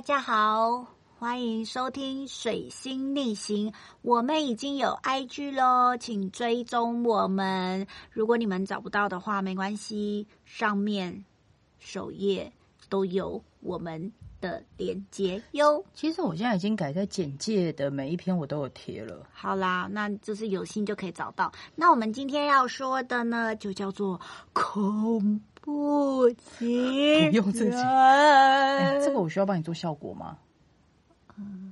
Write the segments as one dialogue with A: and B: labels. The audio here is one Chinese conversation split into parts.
A: 大家好，欢迎收听《水星逆行》。我们已经有 IG 喽，请追踪我们。如果你们找不到的话，没关系，上面首页都有我们的连接哟。
B: 其实我现在已经改在简介的每一篇我都有贴了。
A: 好啦，那就是有心就可以找到。那我们今天要说的呢，就叫做恐怖情
B: 不用这集
A: 人。
B: 哎这个我需要帮你做效果吗？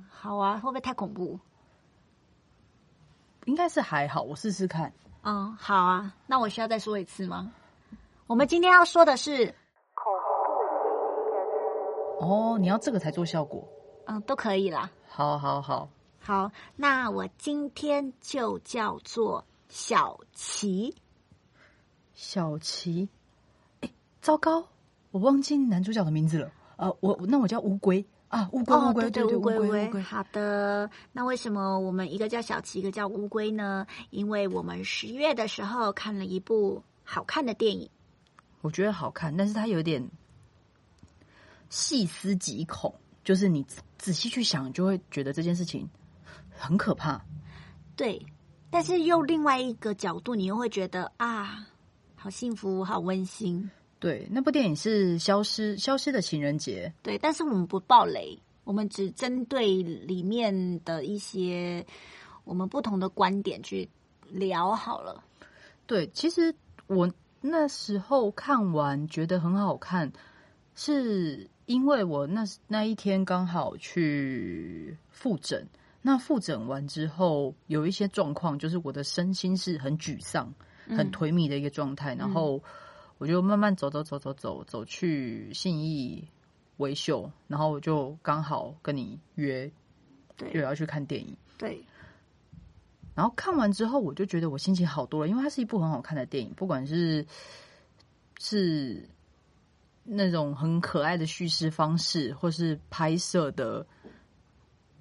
A: 好啊，会不会太恐怖？
B: 应该是还好，我试试看。
A: 嗯，好啊。那我需要再说一次吗？我们今天要说的是恐怖，
B: 哦，你要这个才做效果。
A: 嗯，都可以啦。
B: 好好好，
A: 好，那我今天就叫做小琪。
B: 小琪。哎，糟糕，我忘记男主角的名字了。呃，我那我叫乌龟啊，乌龟乌龟，
A: 哦对
B: 对，
A: 乌龟
B: 乌龟。
A: 好的，那为什么我们一个叫小琪，一个叫乌龟呢？因为我们十月的时候看了一部好看的电影。
B: 我觉得好看，但是它有点细思极恐，就是你仔仔细去想，就会觉得这件事情很可怕。
A: 对，但是用另外一个角度，你又会觉得啊，好幸福，好温馨。
B: 对，那部电影是《消失消失的情人节
A: 对，但是我们不爆雷，我们只针对里面的一些我们不同的观点去聊好了。》。
B: 对，其实我那时候看完觉得很好看，是因为我那那一天刚好去复诊。那复诊完之后，有一些状况，就是我的身心是很沮丧、很颓靡的一个状态。然后我就慢慢走走走走走走去信义维修，然后我就刚好跟你约
A: 对，又
B: 要去看电影。
A: 对，
B: 然后看完之后，我就觉得我心情好多了，因为它是一部很好看的电影，不管是是那种很可爱的叙事方式，或是拍摄的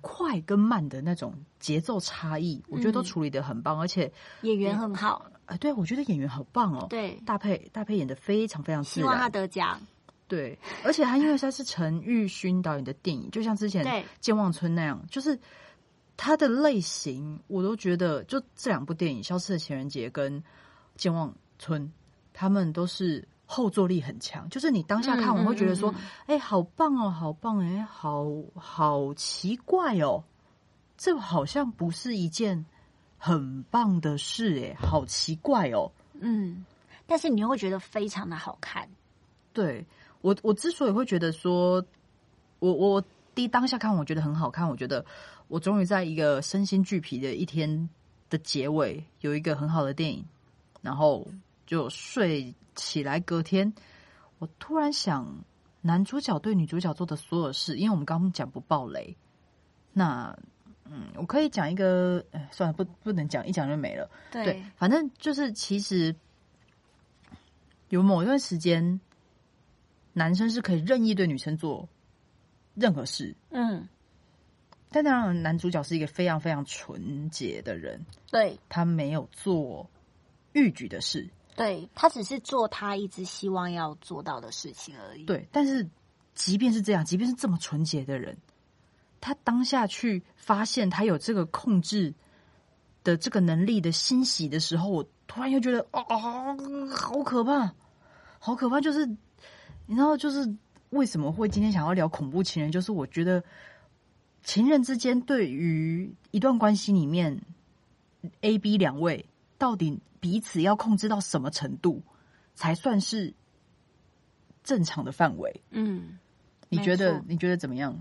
B: 快跟慢的那种节奏差异，我觉得都
A: 嗯。
B: 处理的很棒，而且
A: 演员很好，
B: 哎、对我觉得演员好棒哦，
A: 对，
B: 大配大配演的非常非常自
A: 希望他，得奖。
B: 对，而且他因为他是陈玉勋导演的电影，就像之前
A: 对
B: 健忘村那样，就是他的类型，我都觉得就这两部电影《消失的情人节》跟《健忘村》，他们都是后坐力很强，就是你当下看，
A: 嗯
B: 我会觉得说
A: 嗯嗯，
B: 哎、好棒哦，好棒，哎，好好奇怪哦，这好像不是一件很棒的事，哎，好奇怪哦。
A: 嗯，但是你又会觉得非常的好看。
B: 对我，我之所以会觉得说，我我第一当下看，我觉得很好看，我觉得我终于在一个身心俱疲的一天的结尾，有一个很好的电影，然后就睡起来，隔天我突然想，男主角对女主角做的所有事，因为我们刚刚讲不爆雷，那嗯，我可以讲一个，哎，算了，不不能讲，一讲就没了。对，反正就是其实有某一段时间，男生是可以任意对女生做任何事，
A: 嗯，
B: 但当然男主角是一个非常非常纯洁的人，
A: 对，
B: 他没有做欲举的事。
A: 对他只是做他一直希望要做到的事情而已。，
B: 对，但是即便是这样，即便是这么纯洁的人，他当下去发现他有这个控制的这个能力的欣喜的时候，我突然又觉得哦，好可怕，好可怕！就是你知道，就是为什么会今天想要聊恐怖情人，就是我觉得情人之间对于一段关系里面，A、B 两位到底彼此要控制到什么程度，才算是正常的范围？
A: 嗯
B: 你觉得你觉得怎么样？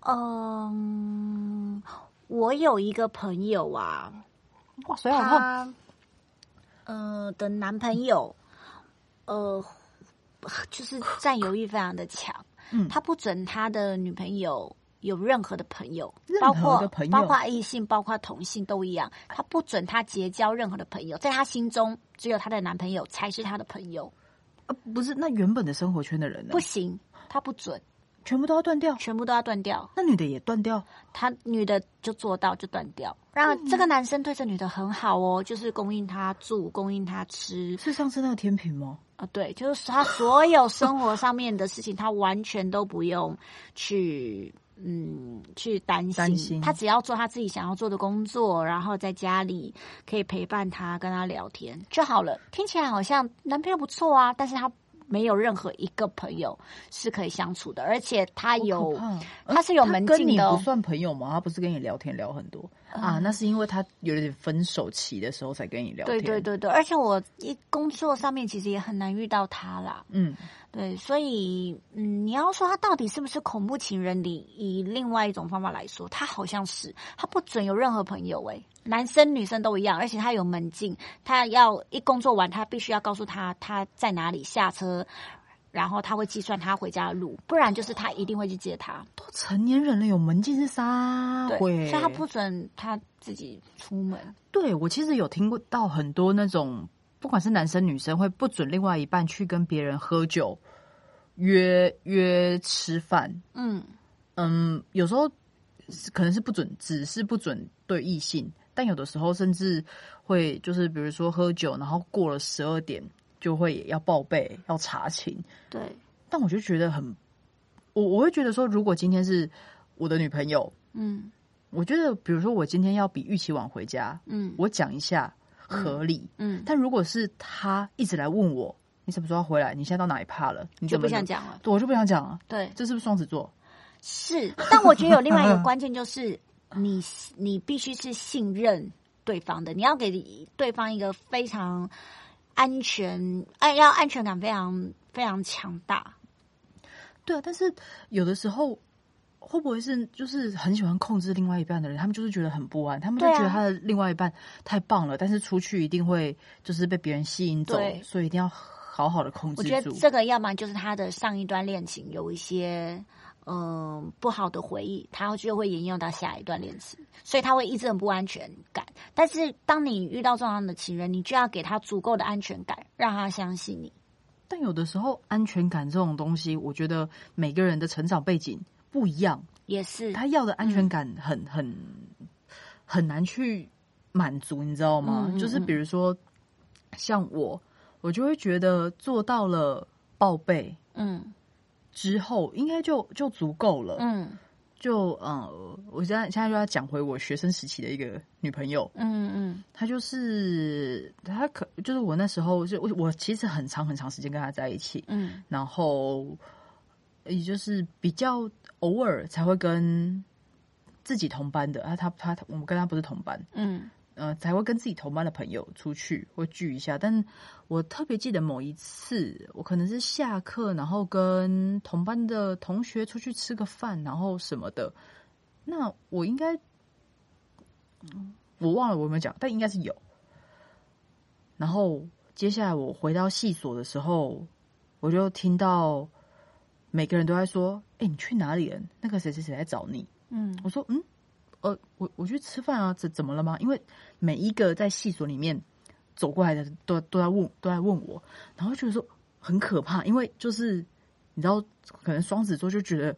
A: 嗯，我有一个朋友啊，
B: 哇，水好。
A: 呃的男朋友，呃，就是占有欲非常的强，
B: 嗯。
A: 他不准他的女朋友有任何的朋友，包括包括异性，包括同性都一样，他不准他结交任何的朋友，在他心中只有他的男朋友才是他的朋友，
B: 呃，不是，那原本的生活圈的人呢？
A: 不行，他不准，
B: 全部都要断掉，
A: 全部都要断掉。
B: 那女的也断掉。
A: 他女的就做到就断掉，然后这个男生对这女的很好哦，就是供应她住，供应她吃。
B: 是上次那个天平吗？
A: 啊，对，就是他所有生活上面的事情，他完全都不用去。嗯，去担心他只要做他自己想要做的工作，然后在家里可以陪伴他，跟他聊天就好了。听起来好像男朋友不错啊，但是他没有任何一个朋友是可以相处的，而且他有他是有门禁
B: 的，不算朋友吗？他不是跟你聊天聊很多啊？那是因为他有点分手期的时候才跟你聊天。
A: 对对对对，而且我一工作上面其实也很难遇到他啦。嗯。对，所以，嗯，你要说他到底是不是恐怖情人？里以另外一种方法来说，他好像是，他不准有任何朋友，诶，男生女生都一样，而且他有门禁，他要一工作完，他必须要告诉他他在哪里下车，然后他会计算他回家的路，不然就是他一定会去接他。
B: 都成年人了，有门禁是啥？
A: 对，所以他不准他自己出门。
B: 对我其实有听过到很多那种。不管是男生女生，会不准另外一半去跟别人喝酒、约约吃饭。嗯嗯，有时候可能是不准，只是不准对异性，但有的时候甚至会就是比如说喝酒，然后过了十二点就会要报备、要查寝。
A: 对，
B: 但我就觉得很，我我会觉得说，如果今天是我的女朋友，嗯，我觉得比如说我今天要比预期晚回家，嗯，我讲一下。合理，嗯，但如果是他一直来问我，你什么时候要回来？你现在到哪一趴了？你
A: 就不想讲了，
B: 我就不想讲了。
A: 对，
B: 这是不是双子座？
A: 是，但我觉得有另外一个关键就是，你 你必须是信任对方的，你要给对方一个非常安全，哎，要安全感非常非常强大。
B: 对啊，但是有的时候。会不会是就是很喜欢控制另外一半的人？他们就是觉得很不安，他们就觉得他的另外一半太棒了，但是出去一定会就是被别人吸引走，所以一定要好好的控制。
A: 我觉得这个要么就是他的上一段恋情有一些嗯不好的回忆，他就会沿用到下一段恋情，所以他会一直很不安全感。但是当你遇到这样的情人，你就要给他足够的安全感，让他相信你。
B: 但有的时候，安全感这种东西，我觉得每个人的成长背景。不一样，
A: 也是
B: 他要的安全感很很很难去满足，你知道吗？就是比如说像我，我就会觉得做到了报备，嗯，之后应该就就足够了，嗯，就呃，我现在现在就要讲回我学生时期的一个女朋友，嗯嗯，她就是她可就是我那时候就我我其实很长很长时间跟她在一起，嗯，然后也就是比较。偶尔才会跟自己同班的啊，她她我们跟她不是同班，嗯呃，才会跟自己同班的朋友出去会聚一下。但我特别记得某一次，我可能是下课，然后跟同班的同学出去吃个饭，然后什么的。那我应该，我忘了我有没有讲，但应该是有。然后接下来我回到系所的时候，我就听到。每个人都在说：“哎，你去哪里了？那个谁谁谁来找你。”嗯，我说：“嗯，呃，我我去吃饭啊，怎怎么了吗？”因为每一个在系所里面走过来的都都在问，都在问我，然后觉得说很可怕，因为就是你知道，可能双子座就觉得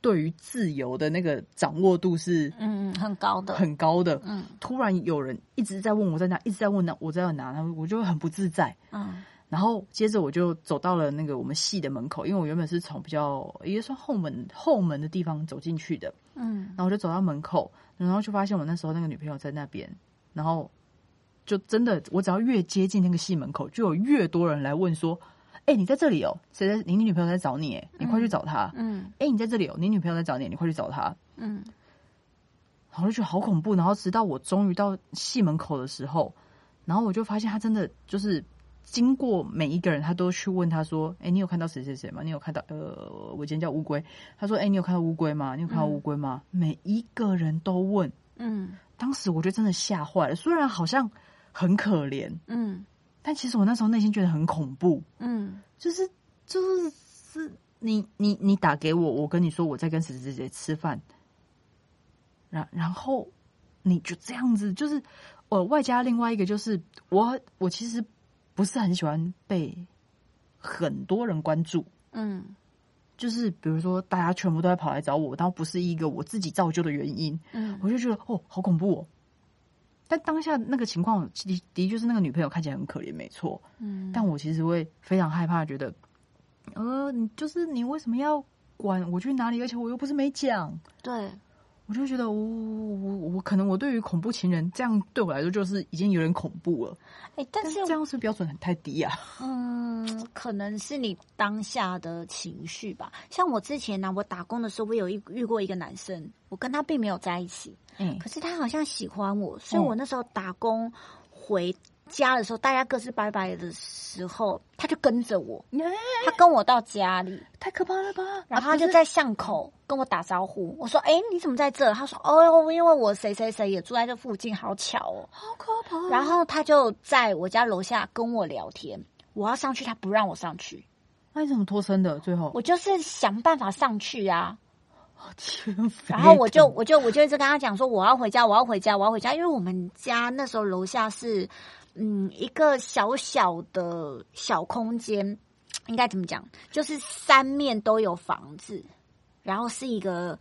B: 对于自由的那个掌握度是
A: 嗯嗯很高的，
B: 很高的。嗯，突然有人一直在问我在哪，一直在问那我在哪，然后我就会很不自在。嗯。然后接着我就走到了那个我们系的门口，因为我原本是从比较也算后门后门的地方走进去的，嗯，然后我就走到门口，然后就发现我那时候那个女朋友在那边，然后就真的我只要越接近那个系门口，就有越多人来问说：“哎，你在这里哦？谁在？你女朋友在找你？哎，你快去找她。”嗯，哎，你在这里哦？你女朋友在找你，你快去找她。嗯，然后就觉得好恐怖。然后直到我终于到系门口的时候，然后我就发现他真的就是。经过每一个人，他都去问他说：“哎，你有看到谁谁谁吗？你有看到呃，我今天叫乌龟。”他说：“哎，你有看到乌龟吗？你有看到乌龟吗？”每一个人都问。嗯，当时我觉得真的吓坏了。虽然好像很可怜，嗯，但其实我那时候内心觉得很恐怖。嗯，就是就是是你你你打给我，我跟你说我在跟谁谁谁吃饭，然然后你就这样子，就是我外加另外一个，就是我我其实。不是很喜欢被很多人关注，嗯，就是比如说大家全部都在跑来找我，但不是一个我自己造就的原因，嗯，我就觉得哦，好恐怖哦，但当下那个情况的的确是那个女朋友看起来很可怜，没错。
A: 嗯，
B: 但我其实会非常害怕，觉得，呃，你就是你为什么要管我去哪里？而且我又不是没讲。
A: 对，
B: 我就觉得我我我可能我对于恐怖情人这样对我来说就是已经有点恐怖了。
A: 哎，但是
B: 这样是标准很太低啊。
A: 嗯，可能是你当下的情绪吧。像我之前呢，我打工的时候，我有一遇过一个男生，我跟他并没有在一起，
B: 嗯
A: 可是他好像喜欢我，所以我那时候打工回家的时候，大家各自拜拜的时候，他就跟着我，他跟我到家里，
B: 太可怕了吧？
A: 然后他就在巷口跟我打招呼。我说：“哎、你怎么在这？”他说：“哦，因为我谁谁谁也住在这附近，好巧哦。
B: 好可怕。”
A: 然后他就在我家楼下跟我聊天，我要上去，他不让我上去，
B: 那你怎么脱身的？最后
A: 我就是想办法上去啊。
B: 天肥
A: 然后我就我就我就一直跟他讲说我要回家，我要回家，我要回家，因为我们家那时候楼下是嗯一个小小的小空间，应该怎么讲？就是三面都有房子，然后是一个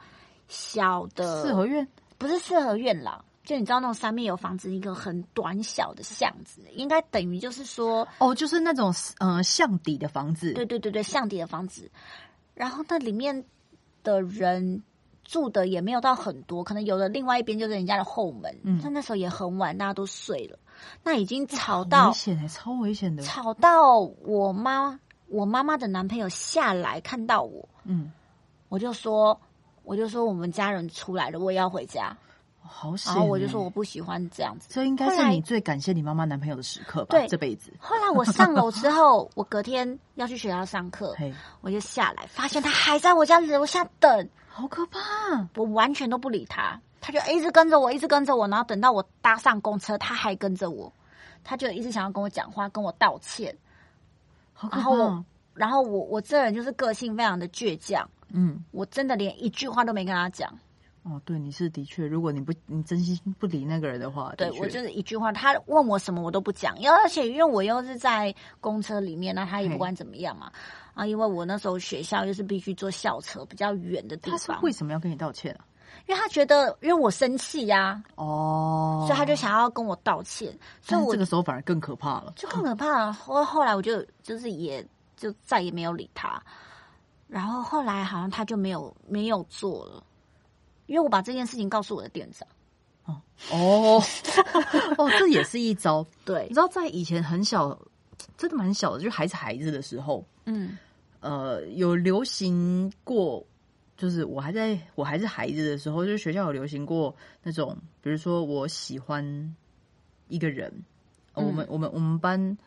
A: 小的
B: 四合院
A: 不是四合院啦。就你知道那种三面有房子，一个很短小的巷子，应该等于就是说，
B: 哦，就是那种呃巷底的房子。
A: 对对对对，巷底的房子。然后那里面的人住的也没有到很多，可能有的另外一边就是人家的后门。
B: 嗯
A: 那那时候也很晚，大家都睡了，那已经吵到
B: 危险哎，超危险的。
A: 吵到我妈，我妈妈的男朋友下来看到我，
B: 嗯，
A: 我就说，我就说我们家人出来了，我也要回家。
B: 好险欸。
A: 然后我就说我不喜欢这样子。
B: 这应该是你最感谢你妈妈男朋友的时刻吧？
A: 对
B: 这辈子。
A: 后来我上楼之后，我隔天要去学校上课，
B: 嘿，
A: 我就下来，发现他还在我家楼下等。
B: 好可怕！
A: 我完全都不理他，他就一直跟着我，一直跟着我，然后等到我搭上公车，他还跟着我，他就一直想要跟我讲话，跟我道歉。
B: 好
A: 然后我。然后我我这人就是个性非常的倔强，
B: 嗯，
A: 我真的连一句话都没跟他讲。
B: 哦，对，你是的确，如果你不你真心不理那个人的话，
A: 对我就是一句话，他问我什么我都不讲，因为而且因为我又是在公车里面，那他也不管怎么样嘛。啊，因为我那时候学校又是必须坐校车，比较远的地方他
B: 为什么要跟你道歉啊？
A: 因为他觉得因为我生气呀、
B: 哦，
A: 所以他就想要跟我道歉，所以我
B: 这个时候反而更可怕了。
A: 就更可怕了。后后来我就就是也就再也没有理他，然后后来好像他就没有没有做了，因为我把这件事情告诉我的店长。
B: 哦 哦，这也是一招。
A: 对
B: 你知，道，在以前很小，真的蛮小的，就还是孩子的时候，
A: 嗯
B: 呃，有流行过，就是我还在我还是孩子的时候，就是学校有流行过那种，比如说我喜欢一个人，我们我们我们班，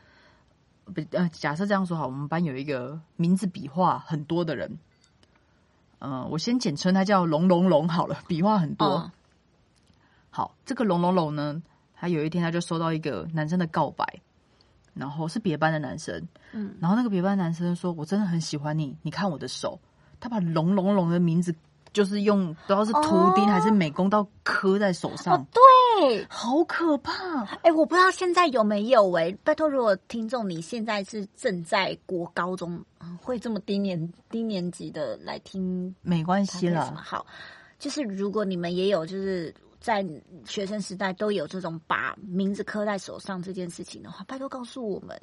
B: 不呃，假设这样说好，我们班有一个名字笔画很多的人，呃，我先简称他叫龙龙龙好了，笔画很多。
A: 哦
B: 好，这个龙龙龙呢，他有一天他就收到一个男生的告白，然后是别班的男生，
A: 嗯，
B: 然后那个别班男生说：“我真的很喜欢你，你看我的手。”他把龙龙龙的名字就是用不知道是图钉
A: 哦
B: 还是美工刀刻在手上，
A: 哦，对，
B: 好可怕！
A: 哎、我不知道现在有没有哎、拜托，如果听众你现在是正在国高中，嗯会这么低年低年级的来听
B: 没关系
A: 他什么
B: 啦，
A: 好，就是如果你们也有就是在学生时代都有这种把名字刻在手上这件事情的话，拜托告诉我们。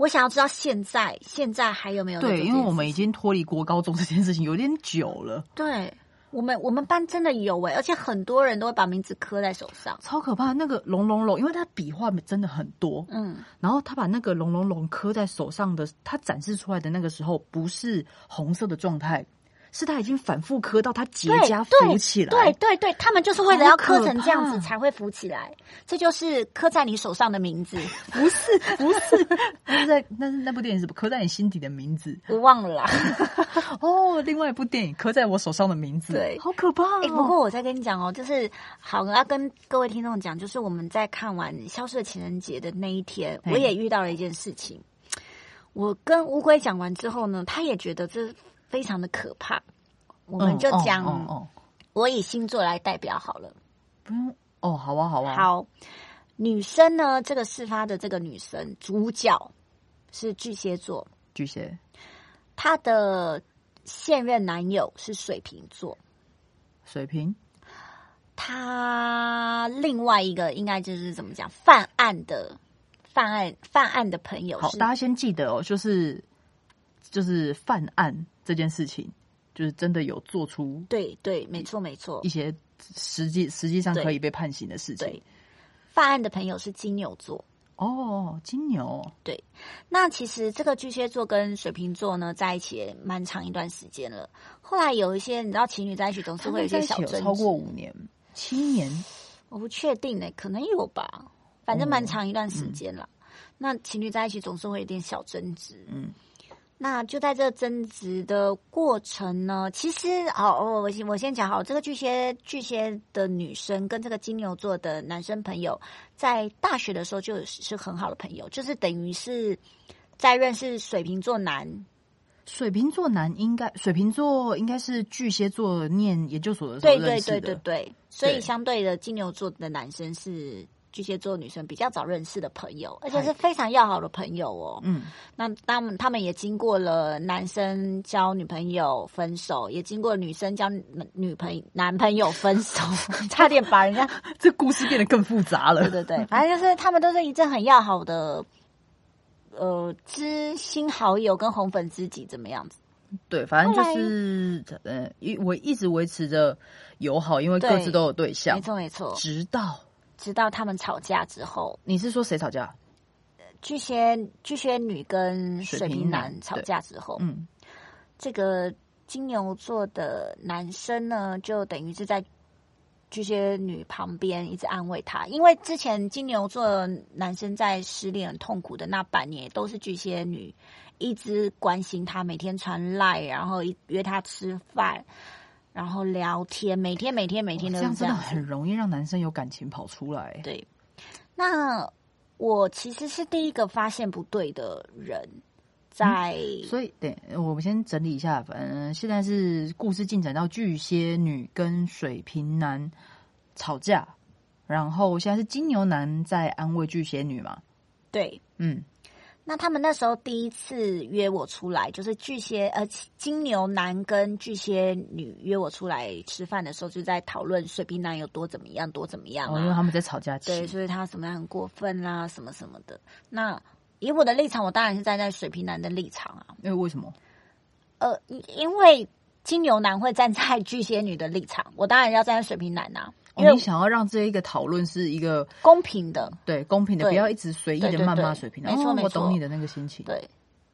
A: 我想要知道现在现在还有没有
B: 对，因为我们已经脱离国高中这件事情有点久了，
A: 对我们我们班真的有哎、而且很多人都会把名字刻在手上。
B: 超可怕。那个龙龙龙，因为他笔画真的很多，
A: 嗯，
B: 然后他把那个龙龙龙刻在手上的，他展示出来的那个时候不是红色的状态，是他已经反复磕到他结
A: 对
B: 痂浮起来。
A: 对对对，他们就是为了要磕成这样子才会浮起来，这就是刻在你手上的名字。
B: 不是不是，那是在那是那部电影是刻在你心底的名字
A: 我忘了啦。
B: 哦。另外一部电影刻在我手上的名字，
A: 对
B: 好可怕、
A: 不过我再跟你讲哦，就是好，我要跟各位听众讲，就是我们在看完《消失的情人节》的那一天，我也遇到了一件事情。我跟乌龟讲完之后呢，他也觉得这非常的可怕。我们就
B: 嗯
A: 讲，
B: 哦哦哦
A: 我以星座来代表好了。
B: 不用哦，好啊好啊，
A: 好，女生呢，这个事发的这个女生主角是巨蟹座，
B: 巨蟹。
A: 她的现任男友是水瓶座。
B: 水瓶？
A: 他另外一个应该就是怎么讲犯案的犯案犯案的朋友
B: 好，大家先记得哦，就是就是犯案这件事情，就是真的有做出
A: 对对，没错没错。
B: 一，些实际实际上可以被判刑的事情。
A: 犯案的朋友是金牛座。
B: 哦，金牛。对。
A: 那其实这个巨蟹座跟水瓶座呢在一起也蛮长一段时间了。后来有一些你知道情侣在一起总是会有些小争
B: 超过五年、七年，
A: 我不确定呢、可能有吧，反正蛮长一段时间了。那情侣在一起总是会有点小争执，
B: 嗯，
A: 那就在这争执的过程呢，其实哦，我我先我先讲好，这个巨蟹巨蟹的女生跟这个金牛座的男生朋友，在大学的时候就是很好的朋友，就是等于是在认识水瓶座男，
B: 水瓶座男应该水瓶座应该是巨蟹座念研究所的时候
A: 对对对
B: 认识的，
A: 对对，所以相对的金牛座的男生是巨蟹座女生比较早认识的朋友，而且是非常要好的朋友哦。
B: 嗯，
A: 那他们他们也经过了男生交女朋友分手，也经过女生交女女朋友男朋友分手，差点把人家
B: 这故事变得更复杂了
A: 对。对对，反正就是他们都是一阵很要好的。呃，知心好友跟红粉知己怎么样子？
B: 对，反正就是呃，一我一直维持着友好，因为各自都有对象
A: 没，错没错。
B: 直到
A: 直到他们吵架之后，
B: 你是说谁吵架？
A: 巨蟹巨蟹女跟
B: 水
A: 水瓶
B: 瓶男
A: 男吵架之后，
B: 嗯，
A: 这个金牛座的男生呢，就等于是在巨蟹女旁边一直安慰她，因为之前金牛座男生在失恋很痛苦的那半年，都是巨蟹女一直关心他，每天传赖，然后一约他吃饭，然后聊天，每天每天每天都
B: 这样真的很容易让男生有感情跑出来。
A: 对，那我其实是第一个发现不对的人，在、
B: 所以，对，我们先整理一下。反正现在是故事进展到巨蟹女跟水瓶男吵架，然后现在是金牛男在安慰巨蟹女嘛。
A: 对。
B: 嗯，
A: 那他们那时候第一次约我出来，就是巨蟹呃金牛男跟巨蟹女约我出来吃饭的时候，就在讨论水瓶男有多怎么样，多怎么样
B: 哦，因为
A: 啊？
B: 他们在吵架
A: 对，所以他什么样很过分啦、什么什么的。那以我的立场，我当然是站在水瓶男的立场啊。
B: 因为为什么？
A: 呃，因为金牛男会站在巨蟹女的立场，我当然要站在水瓶男啊，因
B: 哦，你想要让这一个讨论是一个
A: 公平的。
B: 对公平的，不要一直随意的谩骂水瓶男。哦
A: 没错没错
B: 我懂你的那个心情。
A: 对，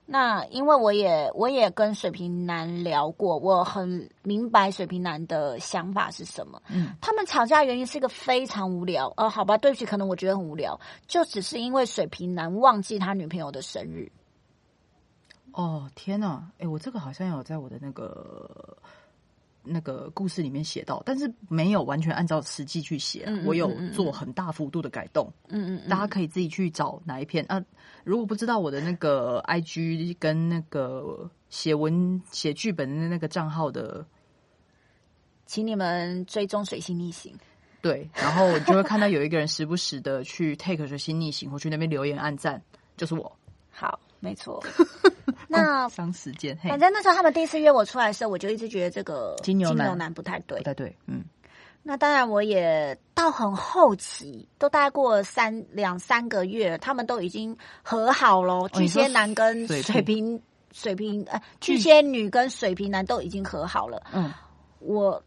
A: 那因为我也我也跟水瓶男聊过，我很明白水瓶男的想法是什么。
B: 嗯，
A: 他们吵架原因是一个非常无聊，呃，好吧，对不起，可能我觉得很无聊，就只是因为水瓶男忘记他女朋友的生日。
B: 哦，天呐，哎，我这个好像有在我的那个那个故事里面写到，但是没有完全按照实际去写啊、
A: 嗯嗯
B: 我有做很大幅度的改动。
A: 嗯嗯嗯，
B: 大家可以自己去找哪一篇啊。如果不知道我的那个 IG 跟那个写文写剧本的那个账号的，
A: 请你们追踪水星逆行。
B: 对，然后你就会看到有一个人时不时的去 take 水星逆行，或去那边留言暗赞，就是我。
A: 好，没错。那
B: 伤时间，
A: 反，正那时候他们第一次约我出来的时候，我就一直觉得这个
B: 金牛男
A: 男不太对
B: 不。太对，嗯，
A: 那当然，我也到很后期，都大概过了三两三个月，他们都已经和好了。巨蟹男跟
B: 水
A: 水瓶、水瓶呃，巨蟹女跟水瓶男都已经和好了。
B: 嗯，
A: 我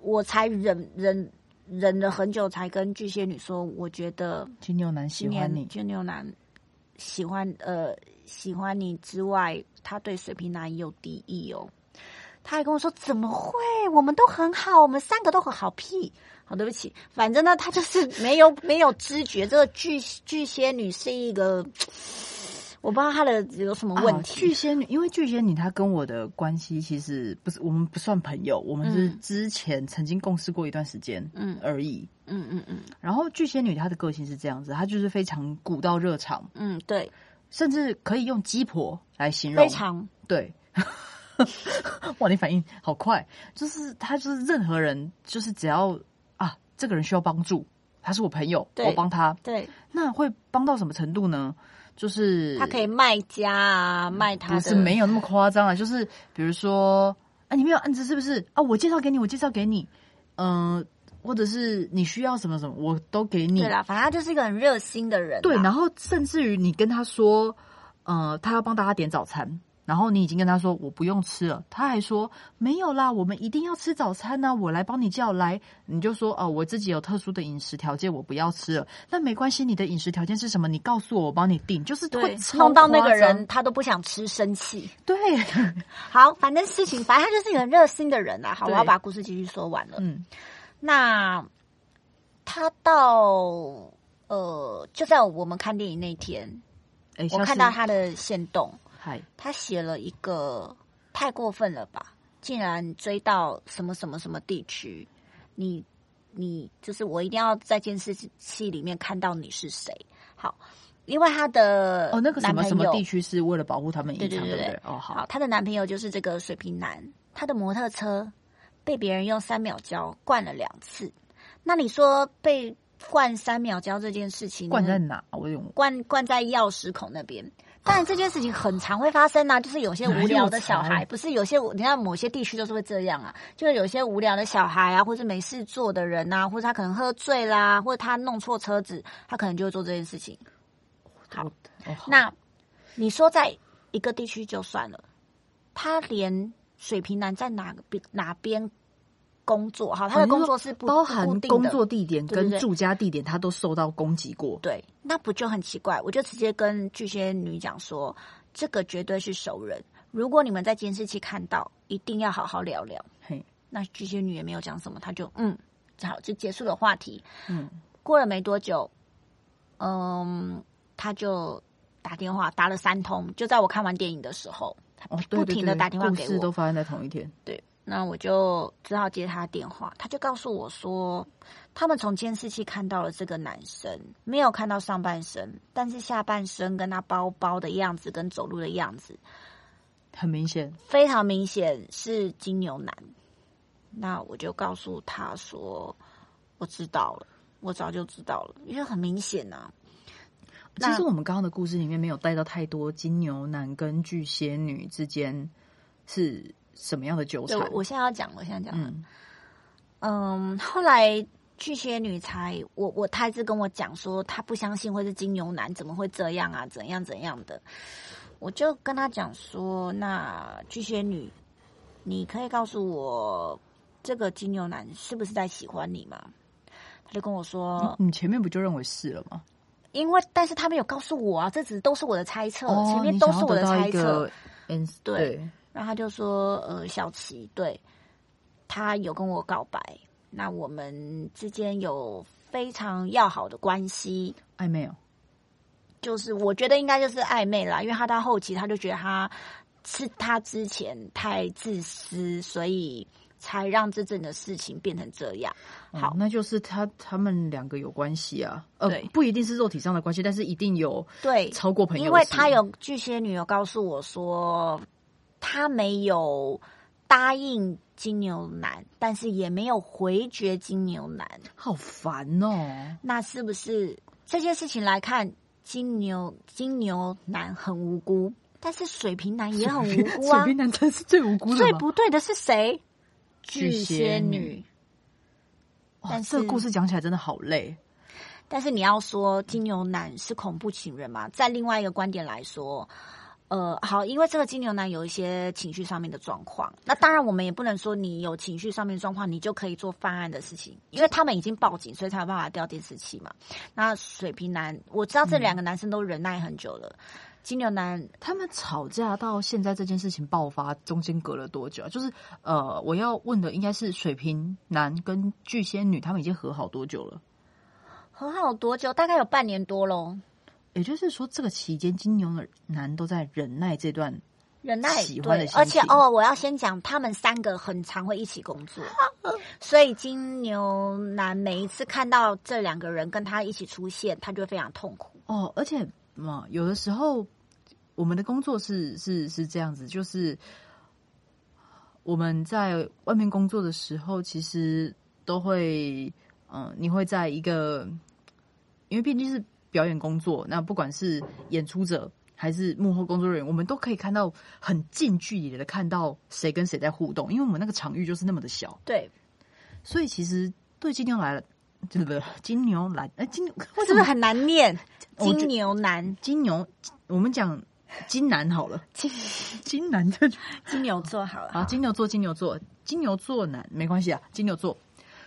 A: 我才忍忍忍了很久，才跟巨蟹女说，我觉得
B: 金牛男喜欢你，
A: 金牛男喜欢呃喜欢你之外，他对水瓶男也有敌意哦。他还跟我说：“怎么会？我们都很好，我们三个都很好。”屁，好，对不起，反正呢，他就是没有 没有知觉。这个巨巨蟹女是一个，我不知道她的有什么问
B: 啊
A: 题。
B: 巨蟹女，因为巨蟹女她跟我的关系其实不是，我们不算朋友，我们是
A: 嗯
B: 之前曾经共事过一段时间，
A: 嗯
B: 而已。
A: 嗯嗯嗯
B: 然后巨蟹女她的个性是这样子，她就是非常古道热肠，
A: 嗯，对，
B: 甚至可以用鸡婆来形容。
A: 非常
B: 对，哇，你反应好快！就是他就是任何人，就是只要啊，这个人需要帮助，他是我朋友，我帮他，
A: 对，
B: 那会帮到什么程度呢？就是
A: 他可以卖家啊，卖他
B: 不是没有那么夸张啊，就是比如说，啊，你没有案子是不是？啊，我介绍给你，我介绍给你。嗯、或者是你需要什么什么，我都给你
A: 对。啦，反正他就是一个很热心的人。
B: 对，然后甚至于你跟他说，呃，他要帮大家点早餐，然后你已经跟他说我不用吃了，他还说没有啦，我们一定要吃早餐呢、我来帮你叫来，你就说哦，我自己有特殊的饮食条件，我不要吃了。那没关系，你的饮食条件是什么？你告诉我，我帮你定，就是
A: 对弄到那个人他都不想吃，生气。
B: 对，
A: 好，反正事情，反正他就是一个很热心的人啦。好，我要把故事继续说完了。
B: 嗯，
A: 那他到呃，就在我们看电影那天，
B: 哎，
A: 我看到他的线动，
B: 嗨，
A: 他写了一个太过分了吧，竟然追到什么什么什么地区，你你就是我一定要在监视器里面看到你是谁。好，因为他的
B: 哦，那个什么什么地区是为了保护他们隐藏，
A: 对
B: 不对？哦，好
A: 好，，她的男朋友就是这个水瓶男，他的摩托车被别人用三秒胶灌了两次。那你说被灌三秒胶这件事情呢，
B: 灌在哪？我用
A: 灌灌在钥匙孔那边。但然，这件事情很常会发生啊，就是有些无聊的小孩，不是有些你看某些地区都是会这样啊，就是有些无聊的小孩啊，或是没事做的人啊，或者他可能喝醉啦，或者他弄错车子，他可能就会做这件事情。好，
B: 哦，好
A: 那你说在一个地区就算了，他连水平男在哪个边哪边工作，哈，他的工作是不
B: 包含工作地点跟住家地点，他都受到攻击过。
A: 对，那不就很奇怪？我就直接跟巨蟹女讲说，这个绝对是熟人。如果你们在监视器看到，一定要好好聊聊。
B: 嘿，
A: 那巨蟹女也没有讲什么，她就嗯，好就结束了话题。
B: 嗯，
A: 过了没多久，嗯，他就打电话打了三通，就在我看完电影的时候，她
B: 哦，
A: 不停的打电话
B: 故
A: 给我。
B: 事都发生在同一天。
A: 对，那我就只好接他的电话，他就告诉我说，他们从监视器看到了这个男生，没有看到上半身，但是下半身跟他包包的样子跟走路的样子，
B: 很明显，
A: 非常明显是金牛男。那我就告诉他说，我知道了，我早就知道了，因为很明显呐、
B: 其实我们刚刚的故事里面没有带到太多金牛男跟巨蟹女之间是什么样的纠
A: 对，
B: 缠
A: 我。我现在要讲，我现在讲，
B: 嗯，
A: 嗯，后来巨蟹女才我我她一直跟我讲说，她不相信会是金牛男，怎么会这样啊？怎样怎样的？我就跟她讲说，那巨蟹女，你可以告诉我，这个金牛男是不是在喜欢你吗？她就跟我说，
B: 你前面不就认为是了吗？
A: 因为但是他没有告诉我啊，这只都是我的猜测，
B: 哦，
A: 前面都是我的猜测。对，然后他就说，呃，小琪，对他有跟我告白，那我们之间有非常要好的关系，
B: 暧昧哦。
A: 就是我觉得应该就是暧昧啦，因为他到后期他就觉得他是他之前太自私，所以才让这整的事情变成这样。好
B: 哦，那就是他他们两个有关系啊，呃，不一定是肉体上的关系，但是一定有
A: 对，
B: 超过朋友，
A: 因为他有巨蟹女有告诉我说，他没有答应金牛男，但是也没有回绝金牛男。
B: 好烦哦。
A: 那是不是这件事情来看，金牛金牛男很无辜，但是水瓶男也很无辜啊
B: 水？瓶男真是最无辜的
A: 最不对的是谁？
B: 巨
A: 巨
B: 蟹
A: 蟹
B: 女
A: 但是
B: 这个故事讲起来真的好累。
A: 但是你要说金牛男是恐怖情人嘛？在另外一个观点来说，呃，好，因为这个金牛男有一些情绪上面的状况，那当然我们也不能说你有情绪上面的状况，你就可以做犯案的事情，因为他们已经报警，所以才有办法调监视器嘛。那水瓶男，我知道这两个男生都忍耐很久了，金牛男
B: 他们吵架到现在这件事情爆发，中间隔了多久啊？就是呃，我要问的应该是水瓶男跟巨蟹女，他们已经和好多久了？
A: 和好多久？大概有半年多喽。
B: 也就是说，这个期间金牛男都在忍耐这段
A: 忍耐
B: 喜欢的
A: 而且哦，我要先讲，他们三个很常会一起工作，所以金牛男每一次看到这两个人跟他一起出现，他就会非常痛苦。
B: 哦，而且嘛，有的时候我们的工作是是是这样子，就是我们在外面工作的时候，其实都会，嗯、你会在一个，因为毕竟是表演工作，那不管是演出者还是幕后工作人员，我们都可以看到很近距离的看到谁跟谁在互动，因为我们那个场域就是那么的小，
A: 对，
B: 所以其实对今天来了，对不？金牛男，哎，金牛为
A: 是不是很难念？金牛男，
B: 金牛？我们讲金男好了，
A: 金
B: 金男这
A: 金牛座好了。
B: 啊，金牛座，金牛座，金牛座男没关系啊，金牛座。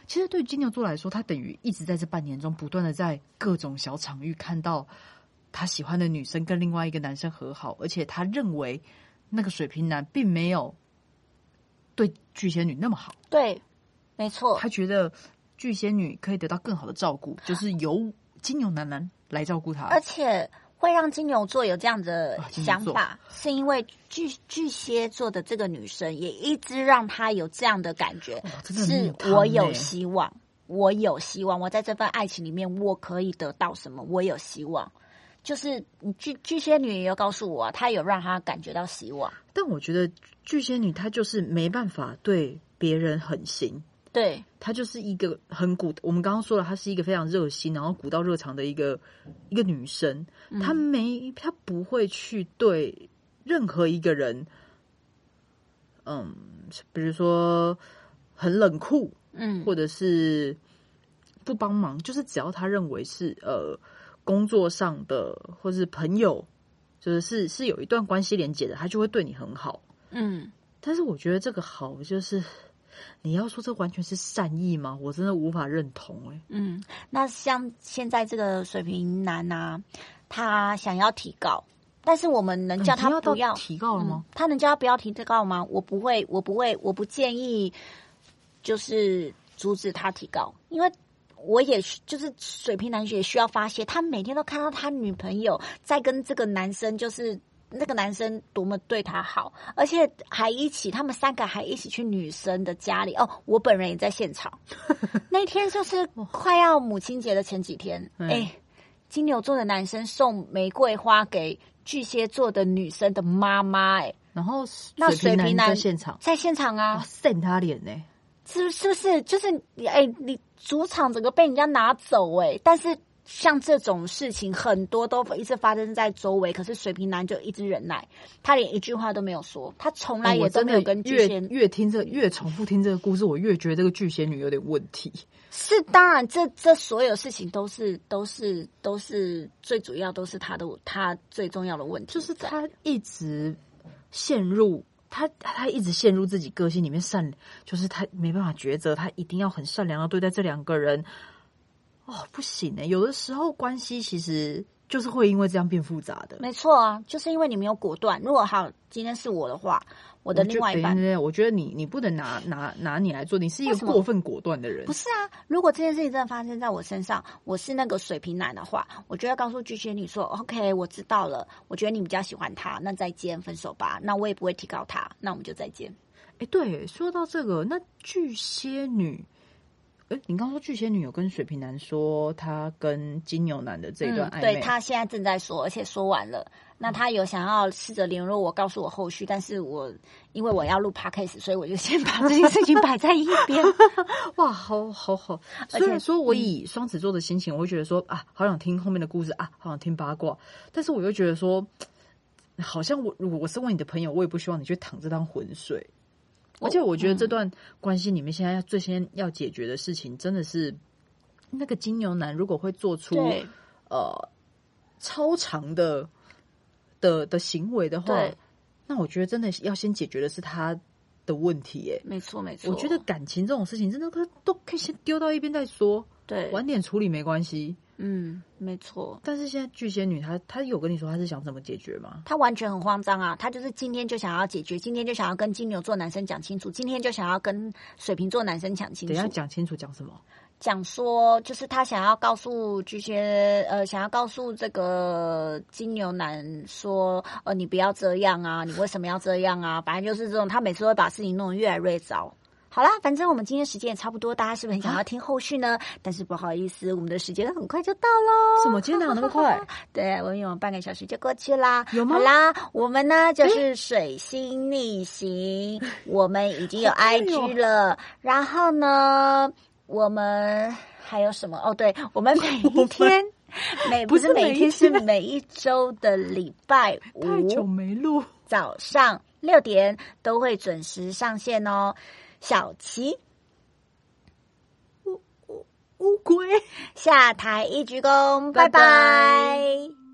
B: 其实对金牛座来说，他等于一直在这半年中不断的在各种小场域看到他喜欢的女生跟另外一个男生和好，而且他认为那个水瓶男并没有对巨蟹女那么好，
A: 对，没错，
B: 他觉得巨蟹女可以得到更好的照顾，就是由金牛男男来照顾她。
A: 而且会让金牛座有这样的想法，是因为巨巨蟹座的这个女生也一直让她有这样的感觉，是我有
B: 欸
A: 希望，我有希望，我在这份爱情里面我可以得到什么，我有希望。就是你巨巨蟹女也有告诉我、啊，她有让她感觉到希望。
B: 但我觉得巨蟹女她就是没办法对别人狠心，
A: 对，
B: 她就是一个很古，我们刚刚说了，她是一个非常热心，然后古道热肠的一个一个女生。
A: 嗯
B: 她没，她不会去对任何一个人，嗯，比如说很冷酷，
A: 嗯，
B: 或者是不帮忙，就是只要他认为是呃工作上的或是朋友，就是是是有一段关系连接的，他就会对你很好。
A: 嗯，
B: 但是我觉得这个好就是。你要说这完全是善意吗？我真的无法认同哎、
A: 嗯，那像现在这个水瓶男啊，他想要提高，但是我们能叫他不要
B: 提高了吗？
A: 嗯他能叫他不要提高吗？我不会，我不会，我不建议，就是阻止他提高，因为我也是就是水瓶男也需要发泄，他每天都看到他女朋友在跟这个男生就是。那个男生多么对她好，而且还一起，他们三个还一起去女生的家里。哦。我本人也在现场，那天就是快要母亲节的前几天，
B: 嗯。
A: 哎、金牛座的男生送玫瑰花给巨蟹座的女生的妈妈，哎，
B: 然后
A: 那
B: 水瓶男在现场，
A: 在现场
B: 哇，
A: 啊，
B: 扇他脸呢、
A: 是是不是？就是你哎，你主场整个被人家拿走哎，但是像这种事情很多都一直发生在周围，可是水瓶男就一直忍耐，他连一句话都没有说，他从来也都没有跟巨
B: 越
A: 蟹。
B: 越听这越重复听这个故事，我越觉得这个巨蟹女有点问题。
A: 是当然，这这所有事情都是都是都是最主要都是他的他最重要的问题，
B: 就是他一直陷入他他一直陷入自己个性里面善，就是他没办法抉择，他一定要很善良的对待这两个人。哦，不行哎，有的时候关系其实就是会因为这样变复杂的。
A: 没错啊，就是因为你没有果断。如果好，今天是我的话，我的另外一半
B: 我觉得你你不能拿拿拿你来做，你是一个过分果断的人
A: 不。是啊。如果这件事情真的发生在我身上，我是那个水瓶男的话，我就要告诉巨蟹女说：“OK，我知道了，我觉得你比较喜欢他，那再见，分手吧。那我也不会提高他，那我们就再见。
B: 哎，对，说到这个，那巨蟹女，哎，你刚刚说巨蟹女有跟水瓶男说她跟金牛男的这一段暧昧，
A: 嗯对他现在正在说，而且说完了。那他有想要试着联络我，告诉我后续，但是我因为我要录 podcast，所以我就先把这件事情摆在一边。
B: 哇，好好好！
A: 而且
B: 虽然说我以双子座的心情，我会觉得说啊，好想听后面的故事啊，好想听八卦，但是我又觉得说，好像我如果我身为你的朋友，我也不希望你去淌这趟浑水。而且我觉得这段关系里面，现在要最先要解决的事情，真的是那个金牛男如果会做出呃超长的的的行为的话，那我觉得真的要先解决的是他的问题耶。
A: 没错没错，
B: 我觉得感情这种事情，真的可都可以先丢到一边再说，
A: 对，
B: 晚点处理没关系。
A: 嗯，没错。
B: 但是现在巨蟹女她她有跟你说她是想怎么解决吗？
A: 她完全很慌张啊！她就是今天就想要解决，今天就想要跟金牛座男生讲清楚，今天就想要跟水瓶座男生讲清楚
B: 等一下
A: 楚，
B: 讲清楚讲什么？
A: 讲说就是她想要告诉巨蟹，呃，想要告诉这个金牛男说，呃，你不要这样啊，你为什么要这样啊？反正就是这种，她每次会把事情弄得越来越糟。好啦，反正我们今天时间也差不多，大家是不是很想要听后续呢？但是不好意思，我们的时间很快就到喽。
B: 怎么？今天哪有那么快？
A: 对，我们有半个小时就过去啦。
B: 有吗
A: 好啦，我们呢就是水星逆行，我们已经有 IG 了。然后呢，我们还有什么？哦，对，我们每一天。每不是
B: 每一
A: 天，是每一周的礼拜
B: 太久
A: 五
B: 没录，
A: 早上六点都会准时上线哦。小琪，乌
B: 乌龟。
A: 下台一鞠躬，拜
B: 拜。拜
A: 拜